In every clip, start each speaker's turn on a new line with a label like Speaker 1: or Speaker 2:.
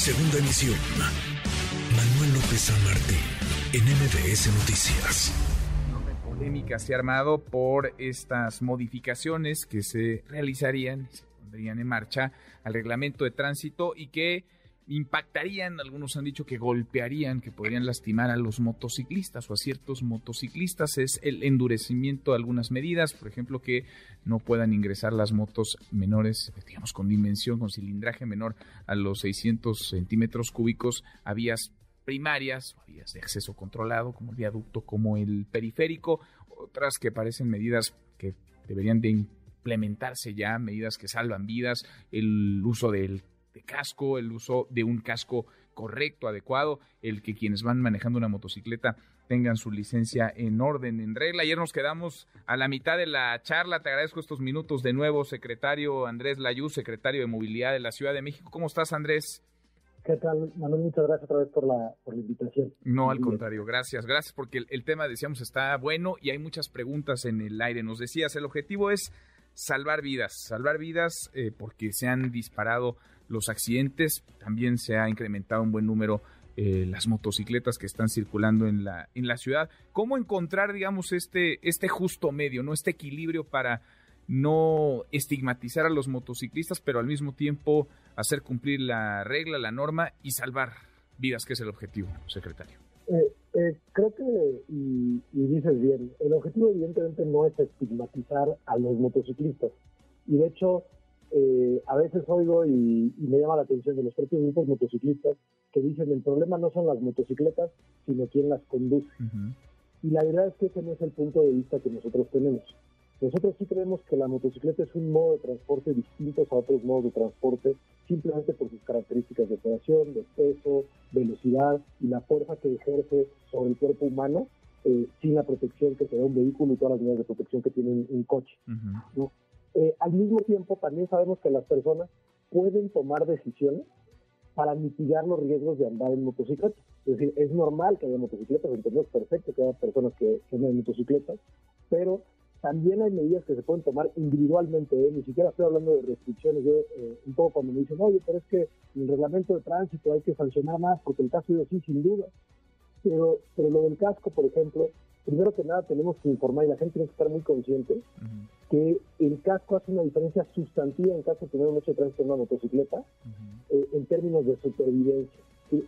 Speaker 1: Segunda emisión. Manuel López San Martín, en MBS Noticias.
Speaker 2: polémica se ha armado por estas modificaciones que se realizarían, se pondrían en marcha al reglamento de tránsito y que impactarían, algunos han dicho que golpearían, que podrían lastimar a los motociclistas o a ciertos motociclistas, es el endurecimiento de algunas medidas, por ejemplo, que no puedan ingresar las motos menores, digamos, con dimensión, con cilindraje menor a los 600 centímetros cúbicos a vías primarias, o vías de acceso controlado, como el viaducto, como el periférico, otras que parecen medidas que deberían de implementarse ya, medidas que salvan vidas, el uso del de casco, el uso de un casco correcto, adecuado, el que quienes van manejando una motocicleta tengan su licencia en orden, en regla. Ayer nos quedamos a la mitad de la charla. Te agradezco estos minutos de nuevo, secretario Andrés Layú, secretario de Movilidad de la Ciudad de México. ¿Cómo estás, Andrés?
Speaker 3: ¿Qué tal, Manuel? Muchas gracias otra vez por la, por la invitación.
Speaker 2: No, al contrario, gracias. Gracias porque el, el tema, decíamos, está bueno y hay muchas preguntas en el aire. Nos decías, el objetivo es salvar vidas, salvar vidas eh, porque se han disparado los accidentes, también se ha incrementado un buen número eh, las motocicletas que están circulando en la, en la ciudad. ¿Cómo encontrar, digamos, este, este justo medio, ¿no? este equilibrio para no estigmatizar a los motociclistas, pero al mismo tiempo hacer cumplir la regla, la norma y salvar vidas, que es el objetivo, secretario?
Speaker 3: Eh, eh, creo que, y, y, dices bien, el objetivo evidentemente no es estigmatizar a los motociclistas. Y de hecho, eh, a veces oigo y, y, me llama la atención de los propios grupos motociclistas que dicen el problema no son las motocicletas, sino quién las conduce. Uh -huh. Y la verdad es que ese no es el punto de vista que nosotros tenemos. Nosotros sí creemos que la motocicleta es un modo de transporte distinto a otros modos de transporte, simplemente por sus características de operación, de peso, velocidad y la fuerza que ejerce sobre el cuerpo humano, eh, sin la protección que te da un vehículo y todas las medidas de protección que tiene un, un coche. Uh -huh. ¿no? Eh, al mismo tiempo, también sabemos que las personas pueden tomar decisiones para mitigar los riesgos de andar en motocicleta. Es decir, es normal que haya motocicletas, entendemos perfecto que haya personas que, que motocicletas, pero también hay medidas que se pueden tomar individualmente, ¿eh? ni siquiera estoy hablando de restricciones, yo eh, un poco cuando me dicen, oye, pero es que el reglamento de tránsito hay que sancionar más, porque el caso de sí, sin duda, pero, pero lo del casco, por ejemplo, primero que nada tenemos que informar y la gente tiene que estar muy consciente uh -huh. que el casco hace una diferencia sustantiva en caso de tener un hecho de tránsito en una motocicleta uh -huh. eh, en términos de supervivencia. ¿sí?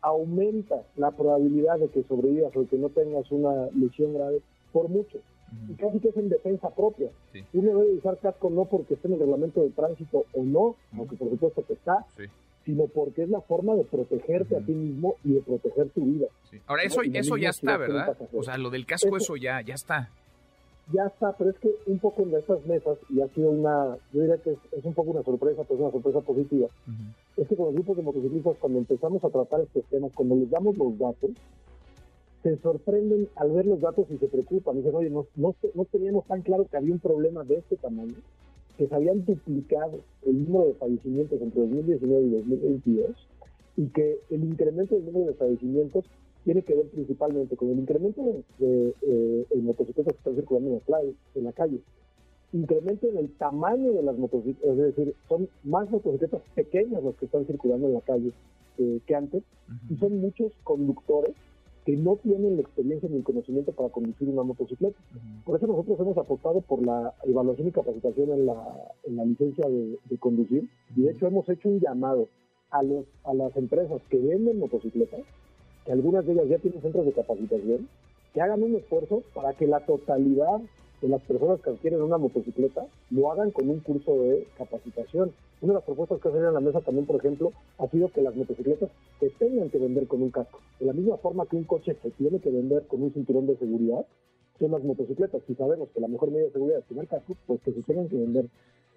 Speaker 3: Aumenta la probabilidad de que sobrevivas o que no tengas una lesión grave por mucho. Uh -huh. Y casi que es en defensa propia. Sí. Uno debe usar casco no porque esté en el reglamento de tránsito o no, aunque por supuesto que está, sí sino porque es la forma de protegerte uh -huh. a ti mismo y de proteger tu vida.
Speaker 2: Sí. Ahora, eso, ¿no? eso ya está, ¿verdad? O sea, lo del casco, eso, eso, ya, ya está.
Speaker 3: Ya está, pero es que un poco en estas mesas, y ha sido una, yo diría que es, es un poco una sorpresa, pero es una sorpresa positiva, uh -huh. es que con los grupos de motociclistas, cuando empezamos a tratar estos temas, cuando les damos los datos, se sorprenden al ver los datos y se preocupan. Dicen, oye, no, no, no teníamos tan claro que había un problema de este tamaño que se habían duplicado el número de fallecimientos entre 2019 y 2022 y que el incremento del número de fallecimientos tiene que ver principalmente con el incremento de, de, eh, motocicletas que están circulando en la, calle, en la calle, incremento en el tamaño de las motocicletas, es decir, son más motocicletas pequeñas las que están circulando en la calle eh, que antes, uh -huh. y son muchos conductores que no tienen la experiencia ni el conocimiento para conducir una motocicleta. Uh -huh. Por eso nosotros hemos apostado por la evaluación y capacitación en la, en la licencia de, de, conducir y de hecho hemos hecho un llamado a, los, a las empresas que venden motocicletas, que algunas de ellas ya tienen centros de capacitación, que hagan un esfuerzo para que la totalidad de las personas que adquieren una motocicleta lo hagan con un curso de capacitación. Una de las propuestas que se en la mesa también, por ejemplo, ha sido que las motocicletas se tengan que vender con un casco. De la misma forma que un coche se tiene que vender con un cinturón de seguridad, son las motocicletas. Si sabemos que la mejor medida de seguridad es tener casco, pues que se tengan que vender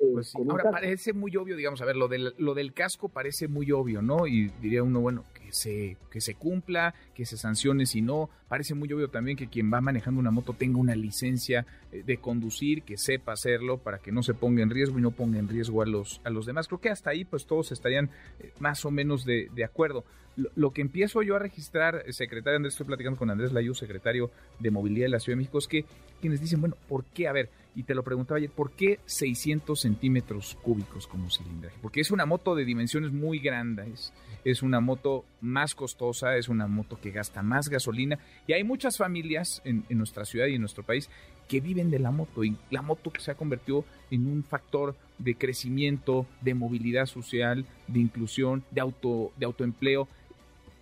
Speaker 2: eh, pues sí. Ahora casco. parece muy obvio, digamos, a ver, lo del, lo del casco parece muy obvio, ¿no? Y diría uno, bueno, que se, que se cumpla, que se sancione, si no, parece muy obvio también que quien va manejando una moto tenga una licencia eh, de conducir, que sepa hacerlo para que no se ponga en riesgo y no ponga en riesgo a los, a los demás. Creo que hasta ahí pues todos estarían eh, más o menos de, de acuerdo. Lo, lo, que empiezo yo a registrar, secretario Andrés, estoy platicando con Andrés Layú, secretario de Movilidad de la Ciudad de México, es que quienes dicen, bueno, ¿por qué? A ver, y te lo preguntaba ayer, ¿por qué 600 centímetros cúbicos como cilindraje? Porque es una moto de dimensiones muy grandes, es una moto más costosa, es una moto que gasta más gasolina y hay muchas familias en, nuestra ciudad y en nuestro país que viven de la moto y la moto se ha convertido en un factor de crecimiento, de movilidad social, de inclusión, de auto de autoempleo.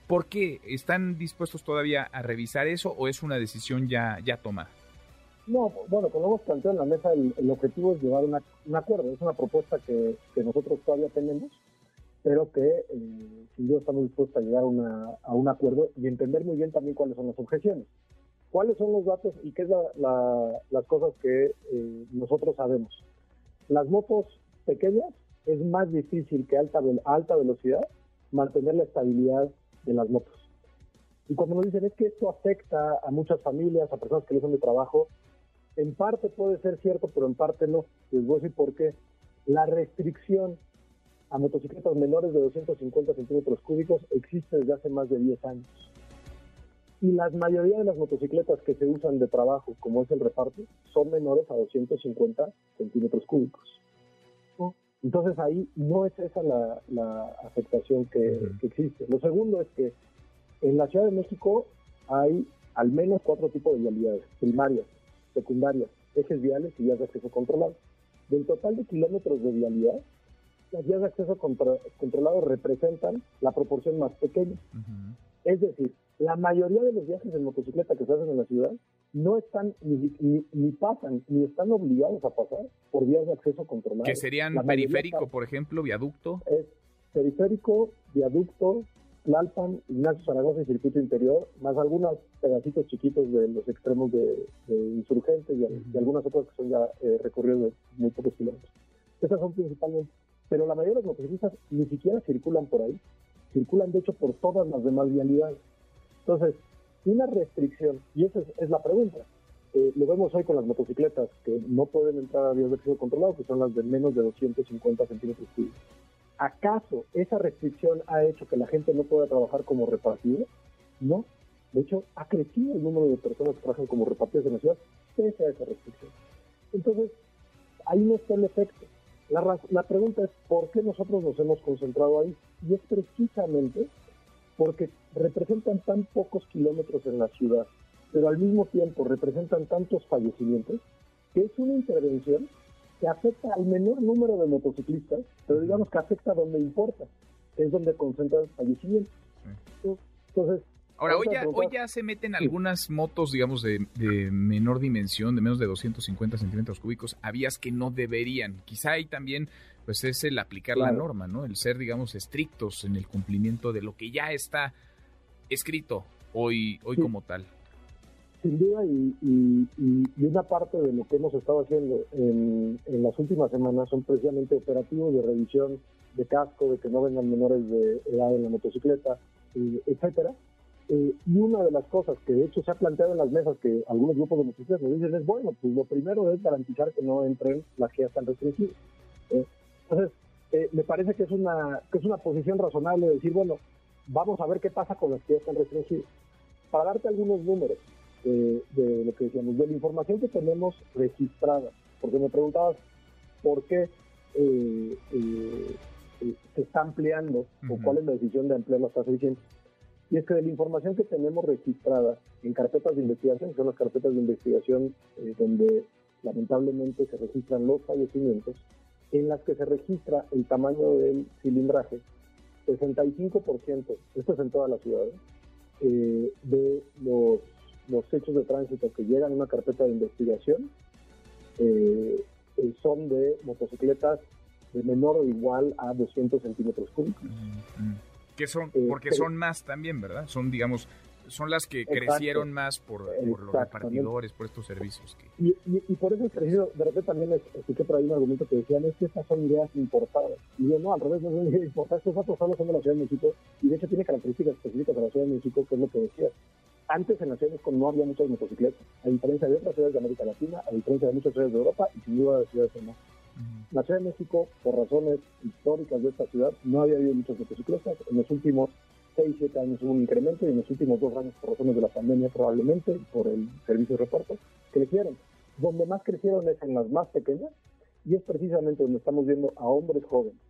Speaker 2: ¿Por qué están dispuestos todavía a revisar eso o es una decisión ya ya tomada?
Speaker 3: No, bueno, como hemos planteado en la mesa, el, objetivo es llevar un acuerdo. Es una propuesta que, nosotros todavía tenemos, pero que eh, duda estamos dispuestos a llegar a un acuerdo y entender muy bien también cuáles son las objeciones. ¿Cuáles son los datos y qué es las cosas que eh, nosotros sabemos? Las motos pequeñas es más difícil que alta, a alta velocidad mantener la estabilidad de las motos. Y cuando nos dicen es que esto afecta a muchas familias, a personas que usan de trabajo, en parte puede ser cierto, pero en parte no. Les voy a decir por qué. La restricción a motocicletas menores de 250 centímetros cúbicos existe desde hace más de 10 años. Y la mayoría de las motocicletas que se usan de trabajo, como es el reparto, son menores a 250 centímetros cúbicos. Entonces ahí no es esa la, afectación que, que, existe. Lo segundo es que en la Ciudad de México hay al menos cuatro tipos de vialidades primarias secundarias, ejes viales y vías de acceso controlado. Del total de kilómetros de vialidad, las vías de acceso controlado representan la proporción más pequeña. Es decir, la mayoría de los viajes en motocicleta que se hacen en la ciudad no están ni, pasan ni están obligados a pasar por vías de acceso controlado.
Speaker 2: Que serían periférico, por ejemplo, viaducto.
Speaker 3: Es periférico, viaducto, Tlalpan, Ignacio Zaragoza y Circuito Interior, más algunos pedacitos chiquitos de los extremos de, Insurgentes y, algunas otras que son ya eh, recorridos de muy pocos kilómetros. Esas son principalmente. Pero la mayoría de los motociclistas ni siquiera circulan por ahí, circulan de hecho por todas las demás vialidades. Entonces, una restricción, y esa es, la pregunta, eh, lo vemos hoy con las motocicletas que no pueden entrar a vías de acceso controlado, que son las de menos de 250 centímetros cúbicos. ¿Acaso esa restricción ha hecho que la gente no pueda trabajar como repartido? No. De hecho, ha crecido el número de personas que trabajan como repartidos en la ciudad pese a esa restricción. Entonces, ahí no está el efecto. La, la pregunta es, ¿por qué nosotros nos hemos concentrado ahí? Y es precisamente porque representan tan pocos kilómetros en la ciudad, pero al mismo tiempo representan tantos fallecimientos, que es una intervención que afecta al menor número de motociclistas, pero digamos que afecta donde importa, es donde concentra el fallecimiento. Entonces,
Speaker 2: Ahora, hoy ya, hoy ya se meten algunas motos, digamos, de, menor dimensión, de menos de 250 centímetros cúbicos, a vías que no deberían. Quizá ahí también, pues, es el aplicar la norma, ¿no? El ser, digamos, estrictos en el cumplimiento de lo que ya está escrito hoy, hoy como tal.
Speaker 3: Sin duda, y, una parte de lo que hemos estado haciendo en, las últimas semanas son precisamente operativos de revisión de casco, de que no vengan menores de edad en la motocicleta, eh, etcétera. Eh, y una de las cosas que de hecho se ha planteado en las mesas que algunos grupos de motocicletas nos dicen es, bueno, pues lo primero es garantizar que no entren las que ya están restringidas. Eh, entonces, me parece que es, una, que es una posición razonable de decir, bueno, vamos a ver qué pasa con las que ya están restringidas. Para darte algunos números, de, lo que decíamos, de la información que tenemos registrada, porque me preguntabas por qué eh, eh, eh, se está ampliando o cuál es la decisión de ampliar las tasas diciendo. Y es que de la información que tenemos registrada en carpetas de investigación, que son las carpetas de investigación donde lamentablemente se registran los fallecimientos, en las que se registra el tamaño del cilindraje, 65%, esto es en toda la ciudad, de los hechos de tránsito que llegan a una carpeta de investigación eh, eh, son de motocicletas de menor o igual a 200 centímetros cúbicos.
Speaker 2: Que son, eh, porque son más también, ¿verdad? Son, digamos, son las que crecieron más por, los repartidores, por estos servicios.
Speaker 3: Y, por eso crecido, de repente también escuché por ahí un argumento que decían, es que estas son ideas importadas. Y yo, no, al revés, no son ideas importadas, estos datos solo son de la Ciudad de México, y de hecho tiene características específicas de la Ciudad de México, que es lo que decía. Antes en la Ciudad de México no había muchas motocicletas, a diferencia de otras ciudades de América Latina, a diferencia de muchas ciudades de Europa y sin duda de ciudades de México. La Ciudad de México, por razones históricas de esta ciudad, no había habido muchas motocicletas. En los últimos 6, 7 años hubo un incremento y en los últimos dos años, por razones de la pandemia probablemente, por el servicio de reparto, crecieron. Donde más crecieron es en las más pequeñas y es precisamente donde estamos viendo a hombres jóvenes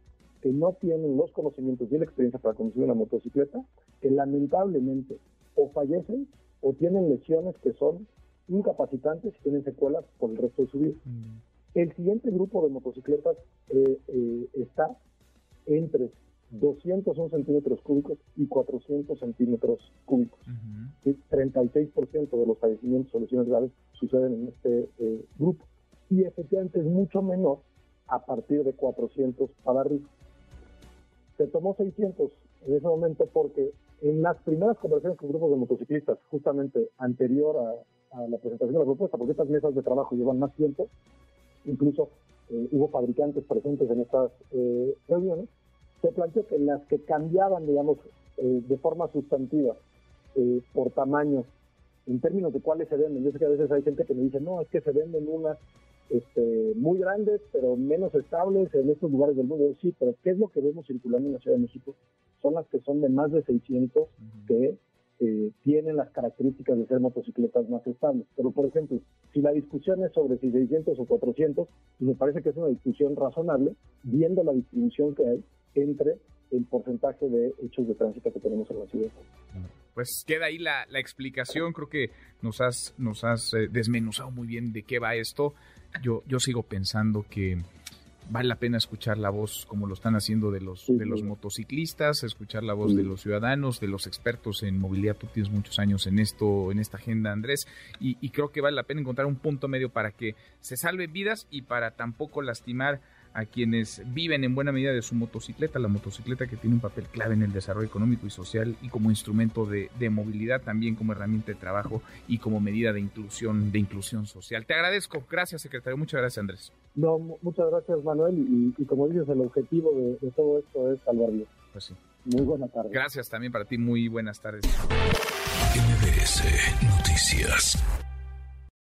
Speaker 3: que no tienen los conocimientos y la experiencia para conducir una motocicleta, que lamentablemente o fallecen o tienen lesiones que son incapacitantes y tienen secuelas por el resto de su vida. Mm. El siguiente grupo de motocicletas eh, eh, está entre 201 centímetros cúbicos y 400 centímetros cúbicos. 36% de los fallecimientos o lesiones graves suceden en este eh, grupo. Y efectivamente es mucho menor a partir de 400 para arriba. Se tomó 600 en ese momento porque en las primeras conversaciones con grupos de motociclistas, justamente anterior a, la presentación de la propuesta, porque estas mesas de trabajo llevan más tiempo, incluso eh, hubo fabricantes presentes en estas eh, reuniones, se planteó que las que cambiaban, digamos, eh, de forma sustantiva por tamaño, en términos de cuáles se venden, yo sé que a veces hay gente que me dice, no, es que se venden unas este, muy grandes, pero menos estables en estos lugares del mundo. Sí, pero ¿qué es lo que vemos circulando en la Ciudad de México? Son las que son de más de 600 que eh, tienen las características de ser motocicletas más estables. Pero, por ejemplo, si la discusión es sobre si 600 o 400, pues me parece que es una discusión razonable, viendo la distribución que hay entre el porcentaje de hechos de tránsito que tenemos en la ciudad.
Speaker 2: Pues queda ahí la, la explicación, creo que nos has, nos has eh, desmenuzado muy bien de qué va esto. Yo, yo sigo pensando que vale la pena escuchar la voz como lo están haciendo de los, de los motociclistas, escuchar la voz de los ciudadanos, de los expertos en movilidad. Tú tienes muchos años en esto, en esta agenda, Andrés, y, y creo que vale la pena encontrar un punto medio para que se salven vidas y para tampoco lastimar a quienes viven en buena medida de su motocicleta, la motocicleta que tiene un papel clave en el desarrollo económico y social y como instrumento de, movilidad, también como herramienta de trabajo y como medida de inclusión, de inclusión social. Te agradezco. Gracias, secretario. Muchas gracias, Andrés.
Speaker 3: No, muchas gracias, Manuel. Y, como dices, el objetivo de, todo esto es salvar vidas.
Speaker 2: Pues sí.
Speaker 3: Muy buena tarde.
Speaker 2: Gracias también para ti. Muy buenas tardes.
Speaker 1: MBS Noticias.